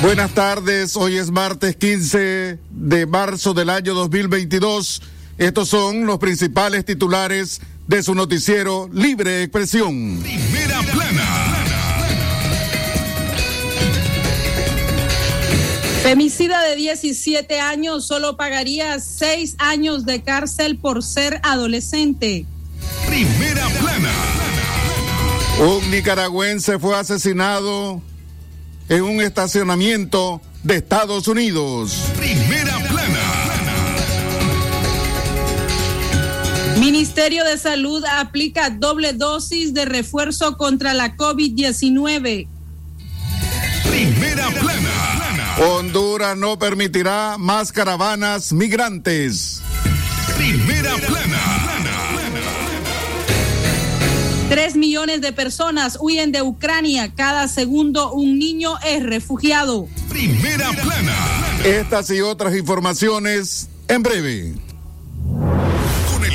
Buenas tardes, hoy es martes 15 de marzo del año 2022. Estos son los principales titulares de su noticiero Libre Expresión. Primera plana. Femicida de 17 años solo pagaría 6 años de cárcel por ser adolescente. Primera plana. Un nicaragüense fue asesinado en un estacionamiento de Estados Unidos. Primera plana. Ministerio de Salud aplica doble dosis de refuerzo contra la COVID-19. Primera plana. Honduras no permitirá más caravanas migrantes. Primera plana. Tres millones de personas huyen de Ucrania. Cada segundo un niño es refugiado. Primera plana. Estas y otras informaciones en breve.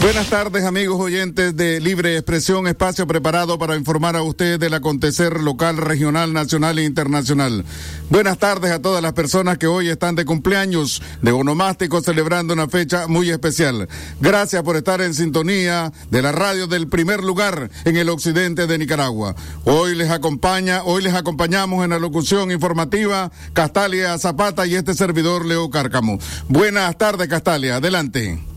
Buenas tardes amigos oyentes de Libre Expresión, espacio preparado para informar a ustedes del acontecer local, regional, nacional e internacional. Buenas tardes a todas las personas que hoy están de cumpleaños, de onomástico, celebrando una fecha muy especial. Gracias por estar en sintonía de la radio del primer lugar en el occidente de Nicaragua. Hoy les acompaña, hoy les acompañamos en la locución informativa Castalia Zapata y este servidor Leo Cárcamo. Buenas tardes Castalia, adelante.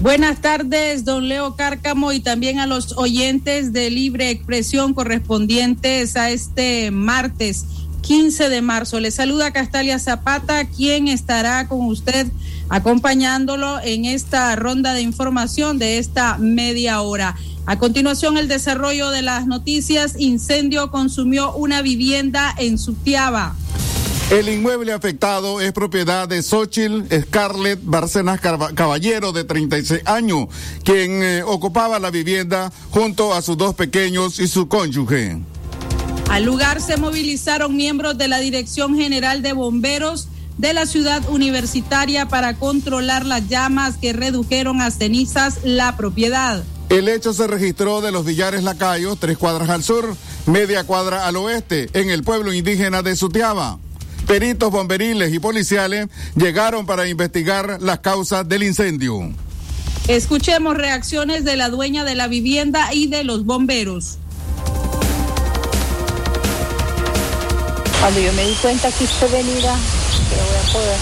Buenas tardes, don Leo Cárcamo, y también a los oyentes de Libre Expresión correspondientes a este martes 15 de marzo. Le saluda Castalia Zapata, quien estará con usted acompañándolo en esta ronda de información de esta media hora. A continuación, el desarrollo de las noticias. Incendio consumió una vivienda en Sutiaba. El inmueble afectado es propiedad de Xochitl Scarlett Barcenas Caballero, de 36 años, quien eh, ocupaba la vivienda junto a sus dos pequeños y su cónyuge. Al lugar se movilizaron miembros de la Dirección General de Bomberos de la ciudad universitaria para controlar las llamas que redujeron a cenizas la propiedad. El hecho se registró de los Villares Lacayos, tres cuadras al sur, media cuadra al oeste, en el pueblo indígena de Sutiaba. Peritos bomberiles y policiales llegaron para investigar las causas del incendio. Escuchemos reacciones de la dueña de la vivienda y de los bomberos. Cuando yo me di cuenta que usted venía, que voy a poder,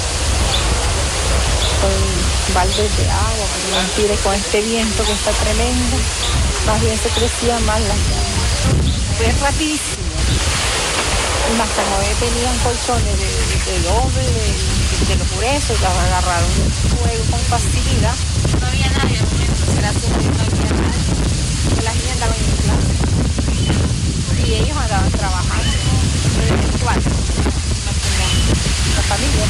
con baldes de agua, que no con este viento que está tremendo, más bien se crecía más la Fue rapidísimo más como tenían colchones de, de doble, de, de, los gruesos, y agarraron un fuego con facilidad. No había nadie. Gracias a Dios no había nadie. Las niñas andaban en clase. Y ellos andaban trabajando. Igual. La familia.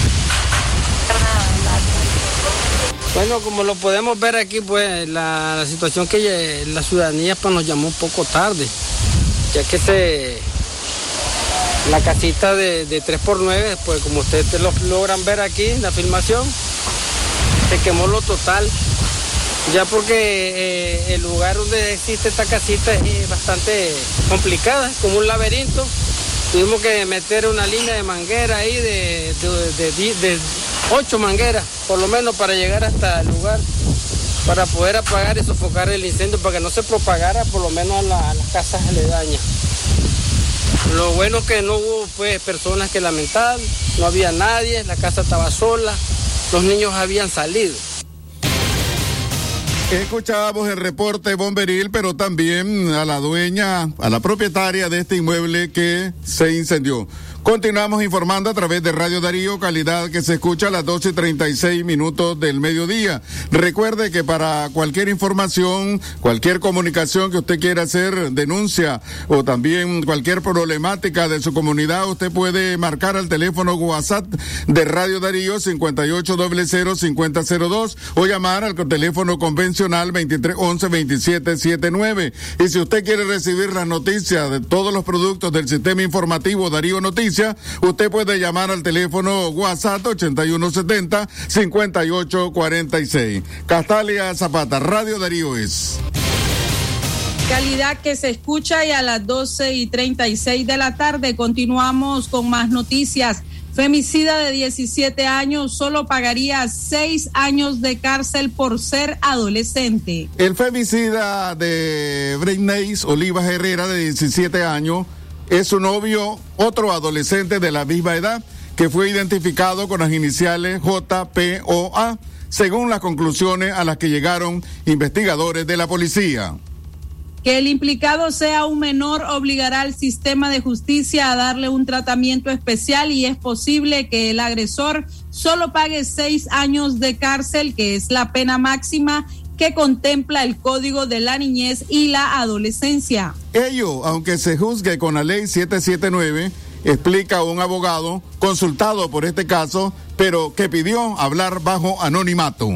Bueno, como lo podemos ver aquí, pues la, la situación que la ciudadanía pues, nos llamó un poco tarde, ya que se la casita de, de 3x9, pues como ustedes lo logran ver aquí en la filmación, se quemó lo total. Ya porque eh, el lugar donde existe esta casita es bastante complicada, como un laberinto. Tuvimos que meter una línea de manguera ahí de, de, ocho mangueras, por lo menos, para llegar hasta el lugar, para poder apagar y sofocar el incendio, para que no se propagara por lo menos a, a las casas aledañas. Lo bueno que no hubo pues personas que lamentar, no había nadie, la casa estaba sola, los niños habían salido. Escuchábamos el reporte bomberil, pero también a la dueña, a la propietaria de este inmueble que se incendió. Continuamos informando a través de Radio Darío, calidad que se escucha a las 12 y 36 minutos del mediodía. Recuerde que para cualquier información, cualquier comunicación que usted quiera hacer, denuncia o también cualquier problemática de su comunidad, usted puede marcar al teléfono WhatsApp de Radio Darío 58005002 o llamar al teléfono convencional 2311-2779. Y si usted quiere recibir las noticias de todos los productos del sistema informativo Darío Noticias, usted puede llamar al teléfono WhatsApp 8170-5846. Castalia Zapata, Radio Darío es. Calidad que se escucha y a las 12 y 36 de la tarde continuamos con más noticias. Femicida de 17 años solo pagaría seis años de cárcel por ser adolescente. El femicida de Britney Olivas Herrera de 17 años es su novio, otro adolescente de la misma edad, que fue identificado con las iniciales JPOA, según las conclusiones a las que llegaron investigadores de la policía. Que el implicado sea un menor obligará al sistema de justicia a darle un tratamiento especial y es posible que el agresor solo pague seis años de cárcel, que es la pena máxima que contempla el Código de la Niñez y la Adolescencia. Ello, aunque se juzgue con la ley 779, explica un abogado consultado por este caso, pero que pidió hablar bajo anonimato.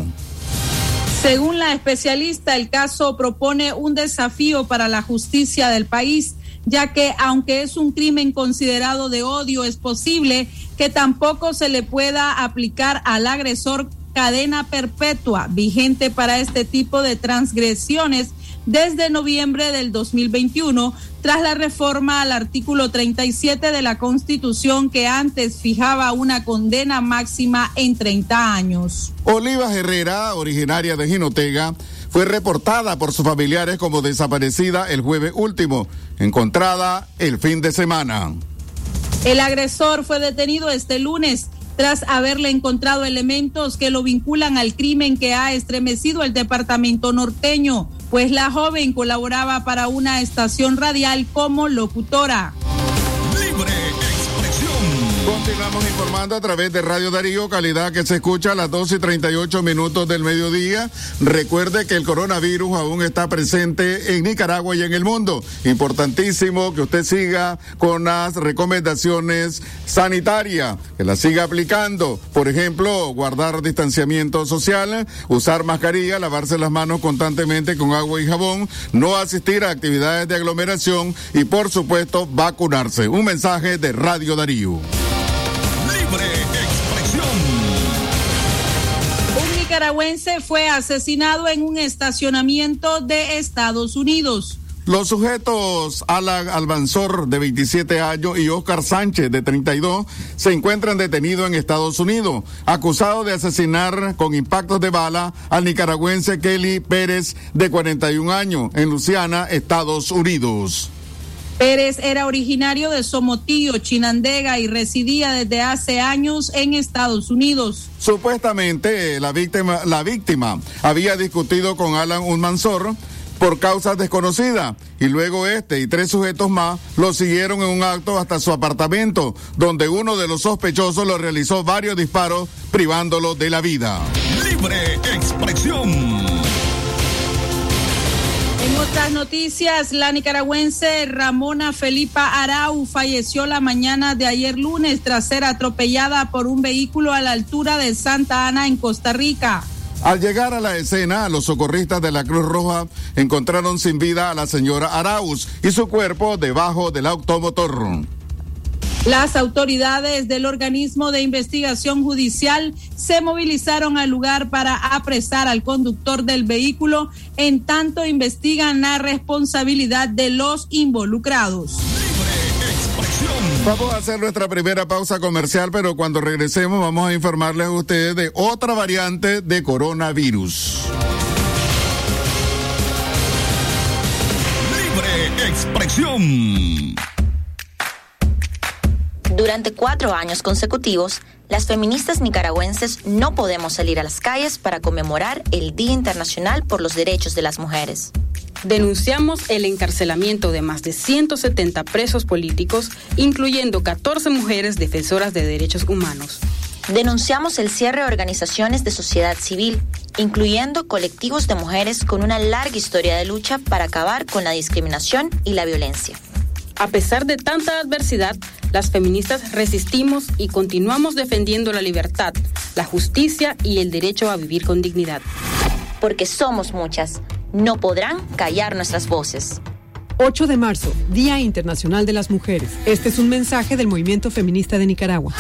Según la especialista, el caso propone un desafío para la justicia del país, ya que aunque es un crimen considerado de odio, es posible que tampoco se le pueda aplicar al agresor cadena perpetua vigente para este tipo de transgresiones desde noviembre del 2021 tras la reforma al artículo 37 de la Constitución que antes fijaba una condena máxima en 30 años. Oliva Herrera, originaria de Jinotega, fue reportada por sus familiares como desaparecida el jueves último, encontrada el fin de semana. El agresor fue detenido este lunes tras haberle encontrado elementos que lo vinculan al crimen que ha estremecido el departamento norteño, pues la joven colaboraba para una estación radial como locutora. Continuamos informando a través de Radio Darío, calidad que se escucha a las 12 y 38 minutos del mediodía. Recuerde que el coronavirus aún está presente en Nicaragua y en el mundo. Importantísimo que usted siga con las recomendaciones sanitarias, que las siga aplicando. Por ejemplo, guardar distanciamiento social, usar mascarilla, lavarse las manos constantemente con agua y jabón, no asistir a actividades de aglomeración y, por supuesto, vacunarse. Un mensaje de Radio Darío. Un nicaragüense fue asesinado en un estacionamiento de Estados Unidos. Los sujetos Alan Albanzor, de 27 años, y Oscar Sánchez, de 32, se encuentran detenidos en Estados Unidos, acusados de asesinar con impactos de bala al nicaragüense Kelly Pérez, de 41 años, en Luciana, Estados Unidos. Pérez era originario de Somotillo, Chinandega y residía desde hace años en Estados Unidos. Supuestamente la víctima, la víctima había discutido con Alan Unmansor por causas desconocidas y luego este y tres sujetos más lo siguieron en un acto hasta su apartamento, donde uno de los sospechosos lo realizó varios disparos privándolo de la vida. Libre expresión. Otras noticias, la nicaragüense Ramona Felipa Arau falleció la mañana de ayer lunes tras ser atropellada por un vehículo a la altura de Santa Ana en Costa Rica. Al llegar a la escena, los socorristas de la Cruz Roja encontraron sin vida a la señora Arauz y su cuerpo debajo del automotor. Las autoridades del organismo de investigación judicial se movilizaron al lugar para apresar al conductor del vehículo, en tanto investigan la responsabilidad de los involucrados. Vamos a hacer nuestra primera pausa comercial, pero cuando regresemos vamos a informarles a ustedes de otra variante de coronavirus. Libre expresión. Durante cuatro años consecutivos, las feministas nicaragüenses no podemos salir a las calles para conmemorar el Día Internacional por los Derechos de las Mujeres. Denunciamos el encarcelamiento de más de 170 presos políticos, incluyendo 14 mujeres defensoras de derechos humanos. Denunciamos el cierre de organizaciones de sociedad civil, incluyendo colectivos de mujeres con una larga historia de lucha para acabar con la discriminación y la violencia. A pesar de tanta adversidad, las feministas resistimos y continuamos defendiendo la libertad, la justicia y el derecho a vivir con dignidad. Porque somos muchas, no podrán callar nuestras voces. 8 de marzo, Día Internacional de las Mujeres. Este es un mensaje del movimiento feminista de Nicaragua.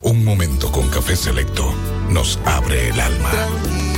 Un momento con café selecto nos abre el alma.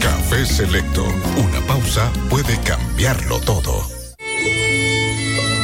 café. Selecto. Una pausa puede cambiarlo todo.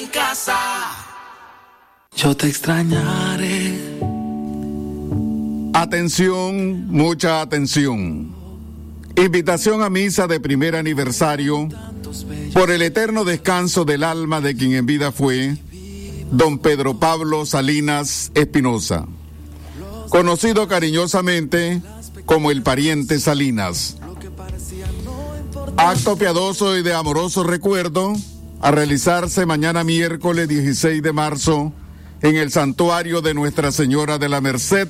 En casa. Yo te extrañaré. Atención, mucha atención. Invitación a misa de primer aniversario por el eterno descanso del alma de quien en vida fue don Pedro Pablo Salinas Espinosa, conocido cariñosamente como el pariente Salinas. Acto piadoso y de amoroso recuerdo a realizarse mañana miércoles 16 de marzo en el santuario de Nuestra Señora de la Merced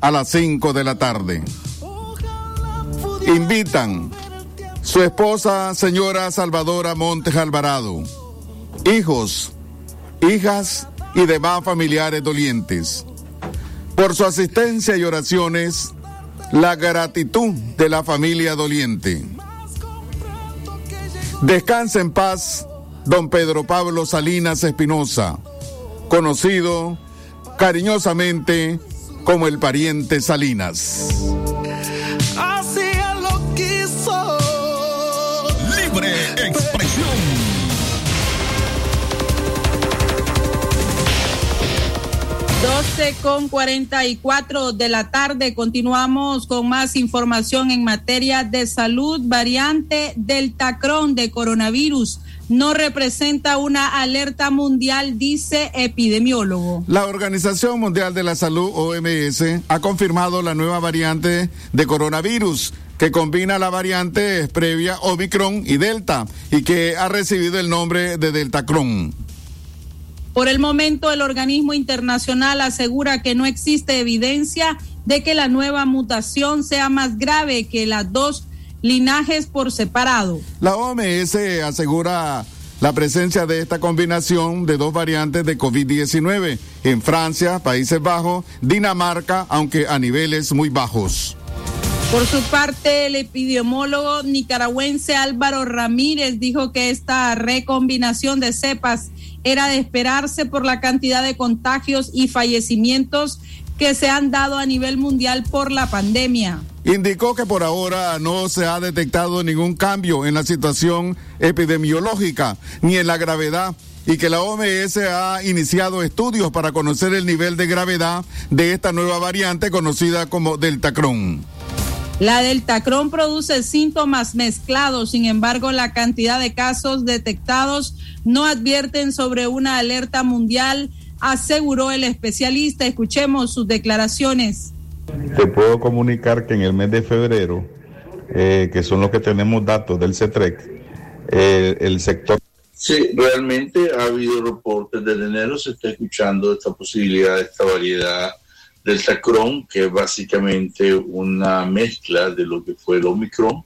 a las 5 de la tarde. Invitan su esposa, señora Salvadora Montes Alvarado, hijos, hijas y demás familiares dolientes. Por su asistencia y oraciones, la gratitud de la familia doliente. Descansa en paz, don Pedro Pablo Salinas Espinosa, conocido cariñosamente como el pariente Salinas. Así lo quiso. Libre expresión. Doce con 44 de la tarde. Continuamos con más información en materia de salud. Variante Delta Cron de coronavirus no representa una alerta mundial, dice epidemiólogo. La Organización Mundial de la Salud, OMS, ha confirmado la nueva variante de coronavirus que combina la variante previa Omicron y Delta y que ha recibido el nombre de Deltacron. Por el momento, el organismo internacional asegura que no existe evidencia de que la nueva mutación sea más grave que las dos linajes por separado. La OMS asegura la presencia de esta combinación de dos variantes de COVID-19 en Francia, Países Bajos, Dinamarca, aunque a niveles muy bajos. Por su parte, el epidemiólogo nicaragüense Álvaro Ramírez dijo que esta recombinación de cepas era de esperarse por la cantidad de contagios y fallecimientos que se han dado a nivel mundial por la pandemia. Indicó que por ahora no se ha detectado ningún cambio en la situación epidemiológica ni en la gravedad y que la OMS ha iniciado estudios para conocer el nivel de gravedad de esta nueva variante conocida como Deltacron. La Deltacron produce síntomas mezclados, sin embargo, la cantidad de casos detectados no advierten sobre una alerta mundial, aseguró el especialista. Escuchemos sus declaraciones. Te puedo comunicar que en el mes de febrero, eh, que son los que tenemos datos del CETREC, eh, el sector Sí, realmente ha habido reportes desde enero, se está escuchando esta posibilidad, esta variedad del Tacron, que es básicamente una mezcla de lo que fue el Omicron,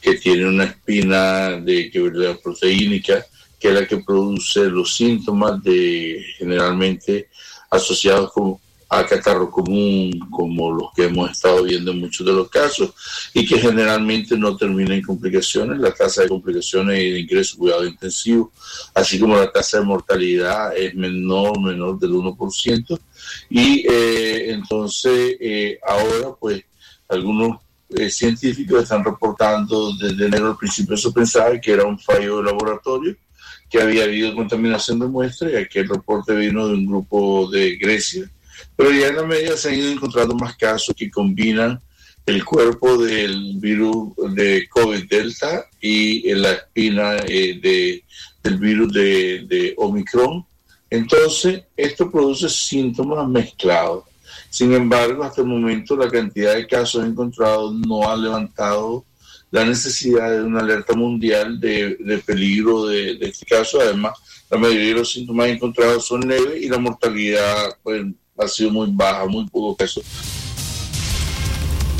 que tiene una espina de que proteínica, que es la que produce los síntomas de generalmente asociados con a catarro común, como los que hemos estado viendo en muchos de los casos, y que generalmente no termina en complicaciones. La tasa de complicaciones y de ingreso cuidado intensivo, así como la tasa de mortalidad es menor, menor del 1%. Y eh, entonces eh, ahora, pues, algunos eh, científicos están reportando desde enero al principio se pensaba que era un fallo de laboratorio, que había habido contaminación de muestras, y aquel reporte vino de un grupo de Grecia, pero ya en la medida se han ido encontrando más casos que combinan el cuerpo del virus de COVID-Delta y la espina eh, de, del virus de, Omicron. Entonces, esto produce síntomas mezclados. Sin embargo, hasta el momento la cantidad de casos encontrados no ha levantado la necesidad de una alerta mundial de, de peligro de, de, este caso. Además, la mayoría de los síntomas encontrados son leves y la mortalidad pues, ha sido muy baja, muy poco caso.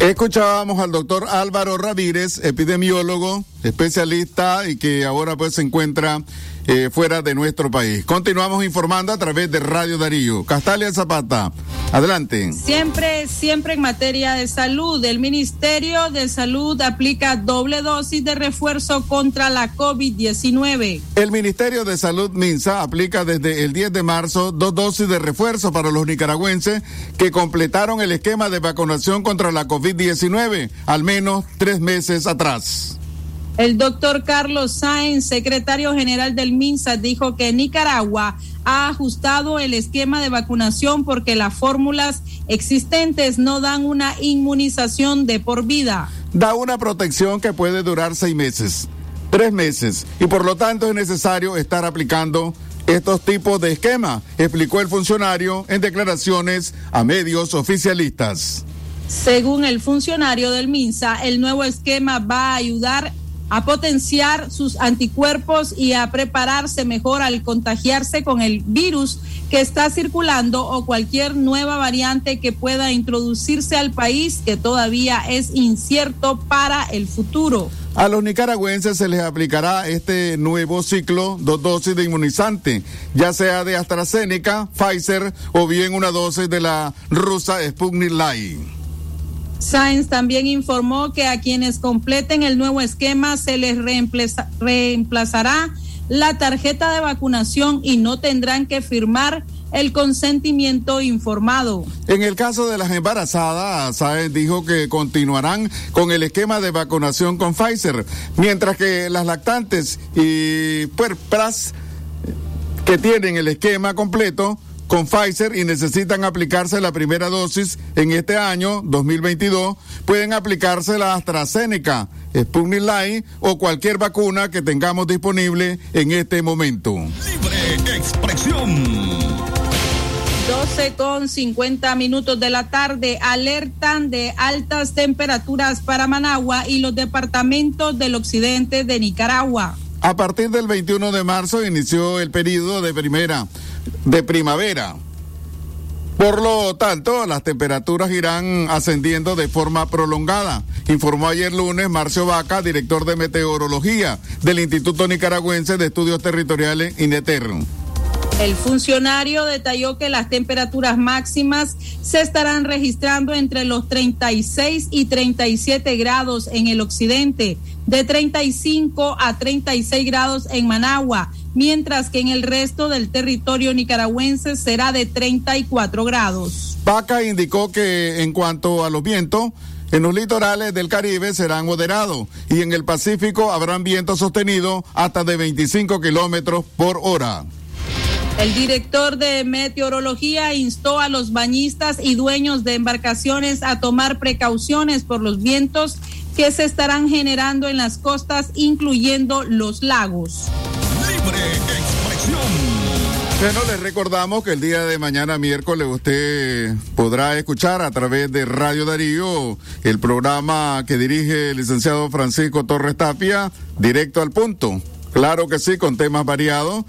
Escuchábamos al doctor Álvaro Ramírez, epidemiólogo, especialista y que ahora pues se encuentra eh, fuera de nuestro país. Continuamos informando a través de Radio Darío. Castalia Zapata, adelante. Siempre, siempre en materia de salud, el Ministerio de Salud aplica doble dosis de refuerzo contra la COVID-19. El Ministerio de Salud MINSA aplica desde el 10 de marzo dos dosis de refuerzo para los nicaragüenses que completaron el esquema de vacunación contra la COVID-19 al menos tres meses atrás. El doctor Carlos Sáenz, secretario general del MINSA, dijo que Nicaragua ha ajustado el esquema de vacunación porque las fórmulas existentes no dan una inmunización de por vida. Da una protección que puede durar seis meses, tres meses, y por lo tanto es necesario estar aplicando estos tipos de esquema, explicó el funcionario en declaraciones a medios oficialistas. Según el funcionario del MINSA, el nuevo esquema va a ayudar a potenciar sus anticuerpos y a prepararse mejor al contagiarse con el virus que está circulando o cualquier nueva variante que pueda introducirse al país que todavía es incierto para el futuro. A los nicaragüenses se les aplicará este nuevo ciclo, dos dosis de inmunizante, ya sea de AstraZeneca, Pfizer o bien una dosis de la rusa Sputnik Light. Sáenz también informó que a quienes completen el nuevo esquema se les reemplaza, reemplazará la tarjeta de vacunación y no tendrán que firmar el consentimiento informado. En el caso de las embarazadas, Sáenz dijo que continuarán con el esquema de vacunación con Pfizer, mientras que las lactantes y puerpras que tienen el esquema completo con Pfizer y necesitan aplicarse la primera dosis en este año 2022, pueden aplicarse la AstraZeneca, Sputnik Light o cualquier vacuna que tengamos disponible en este momento. Libre expresión. 12 con 50 minutos de la tarde alertan de altas temperaturas para Managua y los departamentos del occidente de Nicaragua. A partir del 21 de marzo inició el periodo de primera de primavera. Por lo tanto, las temperaturas irán ascendiendo de forma prolongada, informó ayer lunes Marcio Vaca, director de meteorología del Instituto Nicaragüense de Estudios Territoriales INETER. El funcionario detalló que las temperaturas máximas se estarán registrando entre los 36 y 37 grados en el occidente, de 35 a 36 grados en Managua, mientras que en el resto del territorio nicaragüense será de 34 grados. PACA indicó que en cuanto a los vientos, en los litorales del Caribe serán moderados y en el Pacífico habrán vientos sostenidos hasta de 25 kilómetros por hora. El director de meteorología instó a los bañistas y dueños de embarcaciones a tomar precauciones por los vientos que se estarán generando en las costas, incluyendo los lagos. Libre expresión. Bueno, les recordamos que el día de mañana, miércoles, usted podrá escuchar a través de Radio Darío el programa que dirige el licenciado Francisco Torres Tapia, directo al punto. Claro que sí, con temas variados,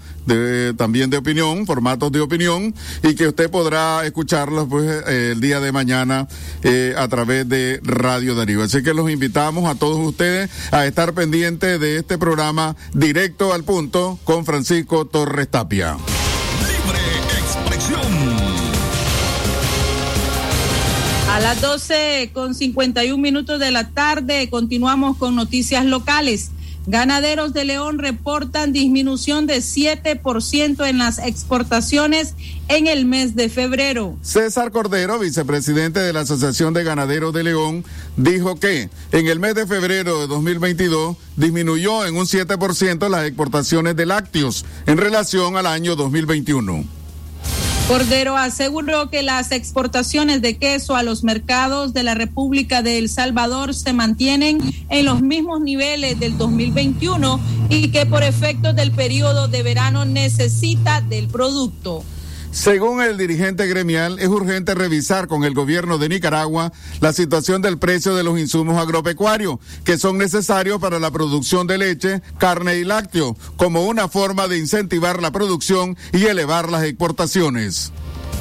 también de opinión, formatos de opinión, y que usted podrá escucharlos pues, eh, el día de mañana eh, a través de Radio Darío. Así que los invitamos a todos ustedes a estar pendientes de este programa directo al punto con Francisco Torres Tapia. A las 12 con 51 minutos de la tarde continuamos con noticias locales. Ganaderos de León reportan disminución de 7% en las exportaciones en el mes de febrero. César Cordero, vicepresidente de la Asociación de Ganaderos de León, dijo que en el mes de febrero de 2022 disminuyó en un 7% las exportaciones de lácteos en relación al año 2021. Cordero aseguró que las exportaciones de queso a los mercados de la República de El Salvador se mantienen en los mismos niveles del 2021 y que por efectos del periodo de verano necesita del producto. Según el dirigente gremial, es urgente revisar con el gobierno de Nicaragua la situación del precio de los insumos agropecuarios que son necesarios para la producción de leche, carne y lácteo, como una forma de incentivar la producción y elevar las exportaciones.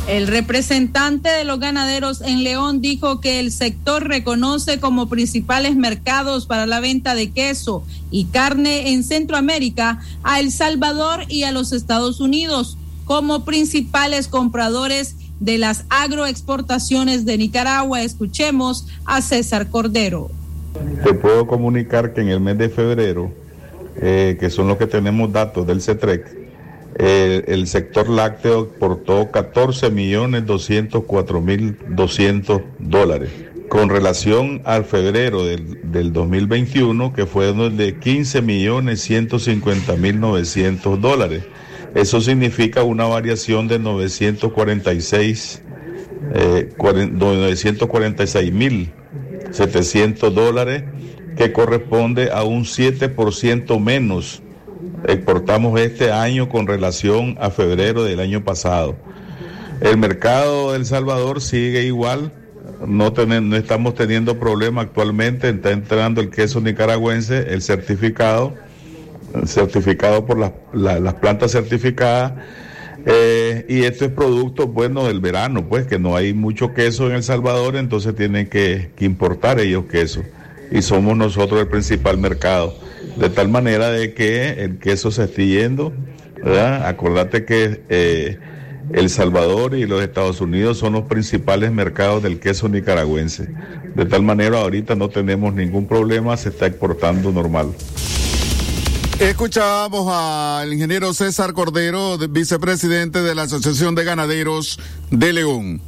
El representante de los ganaderos en León dijo que el sector reconoce como principales mercados para la venta de queso y carne en Centroamérica a El Salvador y a los Estados Unidos como principales compradores de las agroexportaciones de Nicaragua. Escuchemos a César Cordero. Te puedo comunicar que en el mes de febrero, eh, que son los que tenemos datos del CETREC, eh, el sector lácteo exportó 14 millones 204 mil 200 dólares. Con relación al febrero del, del 2021, que fue de 15 millones 150 mil 900 dólares. Eso significa una variación de 946, eh, 946 mil 700 dólares, que corresponde a un 7% menos. Exportamos este año con relación a febrero del año pasado. El mercado de El Salvador sigue igual, no, no estamos teniendo problema actualmente, está entrando el queso nicaragüense, el certificado certificado por las, las plantas certificadas. Eh, y esto es producto, bueno, del verano, pues que no hay mucho queso en El Salvador, entonces tienen que, que importar ellos queso. Y somos nosotros el principal mercado. De tal manera de que el queso se esté yendo, ¿verdad? Acordate que eh, El Salvador y los Estados Unidos son los principales mercados del queso nicaragüense. De tal manera ahorita no tenemos ningún problema, se está exportando normal. Escuchábamos al ingeniero César Cordero, vicepresidente de la Asociación de Ganaderos de León.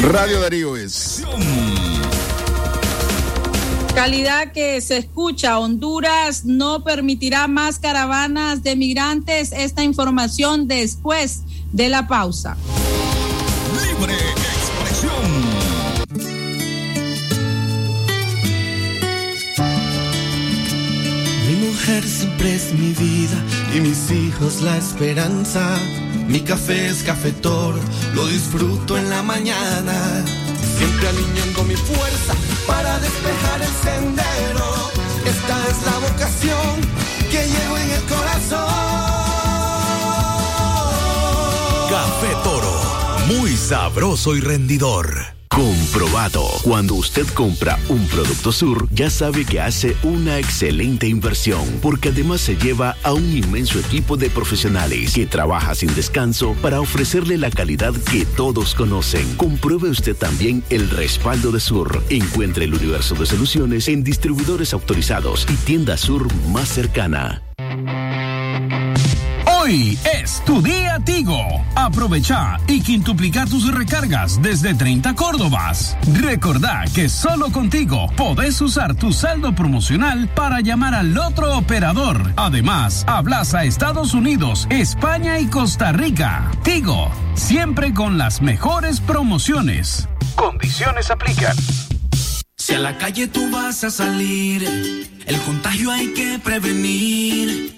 Radio Darío es. Calidad que se escucha. Honduras no permitirá más caravanas de migrantes. Esta información después de la pausa. Libre siempre es mi vida y mis hijos la esperanza. Mi café es cafetor, lo disfruto en la mañana. Siempre alineando mi fuerza para despejar el sendero. Esta es la vocación que llevo en el corazón. Café Toro, muy sabroso y rendidor. Comprobado. Cuando usted compra un producto Sur, ya sabe que hace una excelente inversión, porque además se lleva a un inmenso equipo de profesionales que trabaja sin descanso para ofrecerle la calidad que todos conocen. Compruebe usted también el respaldo de Sur. Encuentre el universo de soluciones en distribuidores autorizados y tienda Sur más cercana. Es tu día Tigo. Aprovecha y quintuplica tus recargas desde 30 Córdobas. Recordá que solo contigo podés usar tu saldo promocional para llamar al otro operador. Además, hablas a Estados Unidos, España y Costa Rica. Tigo, siempre con las mejores promociones. Condiciones aplican. Si a la calle tú vas a salir, el contagio hay que prevenir.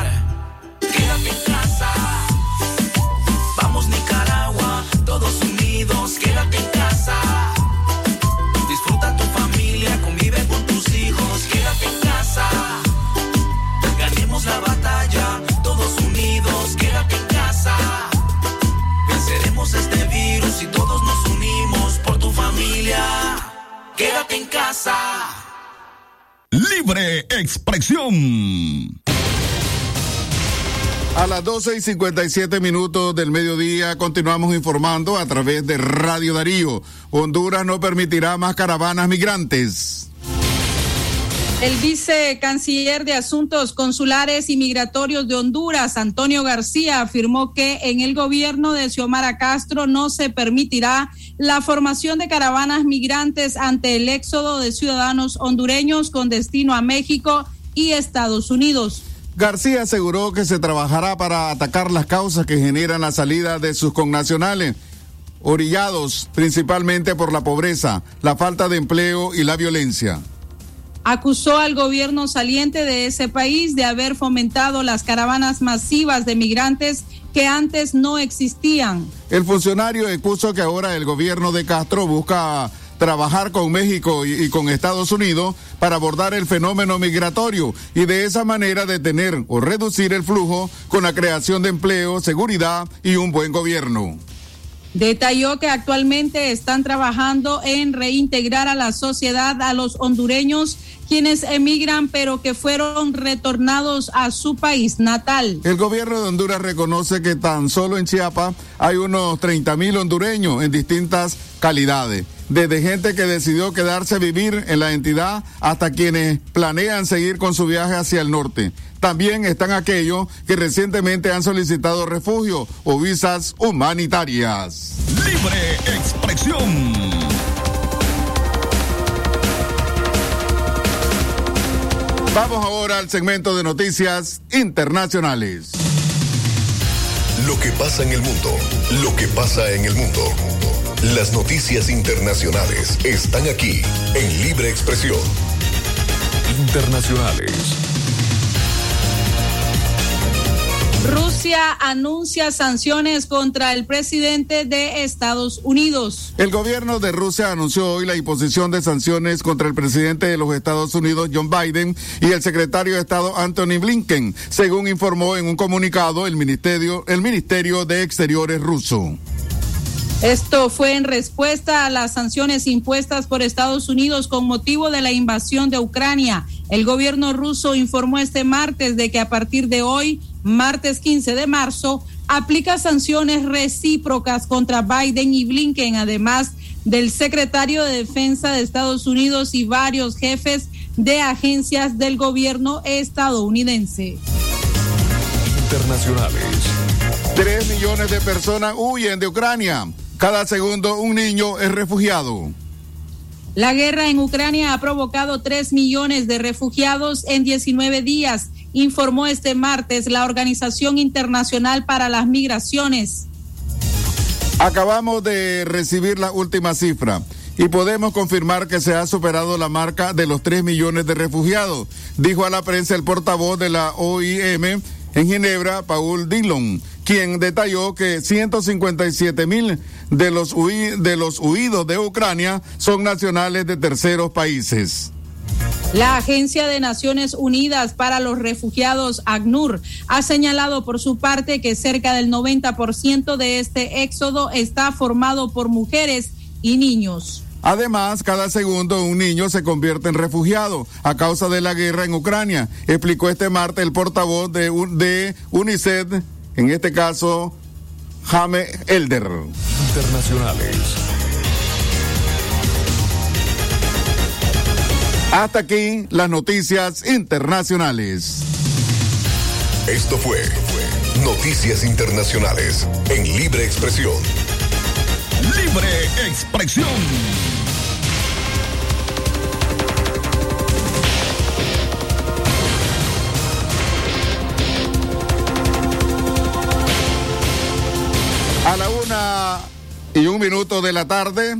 Libre expresión. A las 12 y 57 minutos del mediodía continuamos informando a través de Radio Darío. Honduras no permitirá más caravanas migrantes. El vicecanciller de Asuntos Consulares y Migratorios de Honduras, Antonio García, afirmó que en el gobierno de Xiomara Castro no se permitirá la formación de caravanas migrantes ante el éxodo de ciudadanos hondureños con destino a México y Estados Unidos. García aseguró que se trabajará para atacar las causas que generan la salida de sus connacionales, orillados principalmente por la pobreza, la falta de empleo y la violencia acusó al gobierno saliente de ese país de haber fomentado las caravanas masivas de migrantes que antes no existían. El funcionario expuso que ahora el gobierno de Castro busca trabajar con México y, y, con Estados Unidos para abordar el fenómeno migratorio y de esa manera detener o reducir el flujo con la creación de empleo, seguridad y un buen gobierno. Detalló que actualmente están trabajando en reintegrar a la sociedad a los hondureños quienes emigran pero que fueron retornados a su país natal. El gobierno de Honduras reconoce que tan solo en Chiapas hay unos 30 mil hondureños en distintas calidades, desde gente que decidió quedarse a vivir en la entidad hasta quienes planean seguir con su viaje hacia el norte. También están aquellos que recientemente han solicitado refugio o visas humanitarias. Libre expresión. Vamos ahora al segmento de noticias internacionales. Lo que pasa en el mundo, lo que pasa en el mundo. Las noticias internacionales están aquí en Libre Expresión. Internacionales. Rusia anuncia sanciones contra el presidente de Estados Unidos. El gobierno de Rusia anunció hoy la imposición de sanciones contra el presidente de los Estados Unidos, John Biden, y el secretario de Estado, Anthony Blinken, según informó en un comunicado el Ministerio, el Ministerio de Exteriores ruso. Esto fue en respuesta a las sanciones impuestas por Estados Unidos con motivo de la invasión de Ucrania. El gobierno ruso informó este martes de que a partir de hoy, martes 15 de marzo, aplica sanciones recíprocas contra Biden y Blinken, además del secretario de Defensa de Estados Unidos y varios jefes de agencias del gobierno estadounidense. Internacionales. Tres millones de personas huyen de Ucrania. Cada segundo un niño es refugiado. La guerra en Ucrania ha provocado 3 millones de refugiados en 19 días, informó este martes la Organización Internacional para las Migraciones. Acabamos de recibir la última cifra y podemos confirmar que se ha superado la marca de los 3 millones de refugiados, dijo a la prensa el portavoz de la OIM en Ginebra, Paul Dillon, quien detalló que 157 mil de los, de los huidos de Ucrania son nacionales de terceros países. La Agencia de Naciones Unidas para los Refugiados, ACNUR, ha señalado por su parte que cerca del 90% de este éxodo está formado por mujeres y niños. Además, cada segundo un niño se convierte en refugiado a causa de la guerra en Ucrania, explicó este martes el portavoz de, de UNICEF en este caso, Jame Elder. Internacionales. Hasta aquí las noticias internacionales. Esto fue Noticias Internacionales en Libre Expresión. Libre Expresión. A la una y un minuto de la tarde,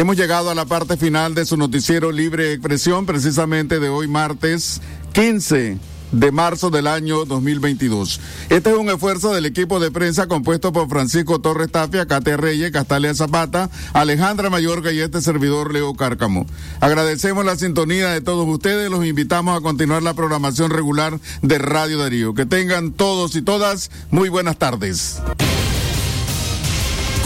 hemos llegado a la parte final de su noticiero Libre Expresión, precisamente de hoy martes 15 de marzo del año 2022. Este es un esfuerzo del equipo de prensa compuesto por Francisco Torres Tapia, Cate Reyes, Castalia Zapata, Alejandra Mayorga y este servidor Leo Cárcamo. Agradecemos la sintonía de todos ustedes, los invitamos a continuar la programación regular de Radio Darío. Que tengan todos y todas muy buenas tardes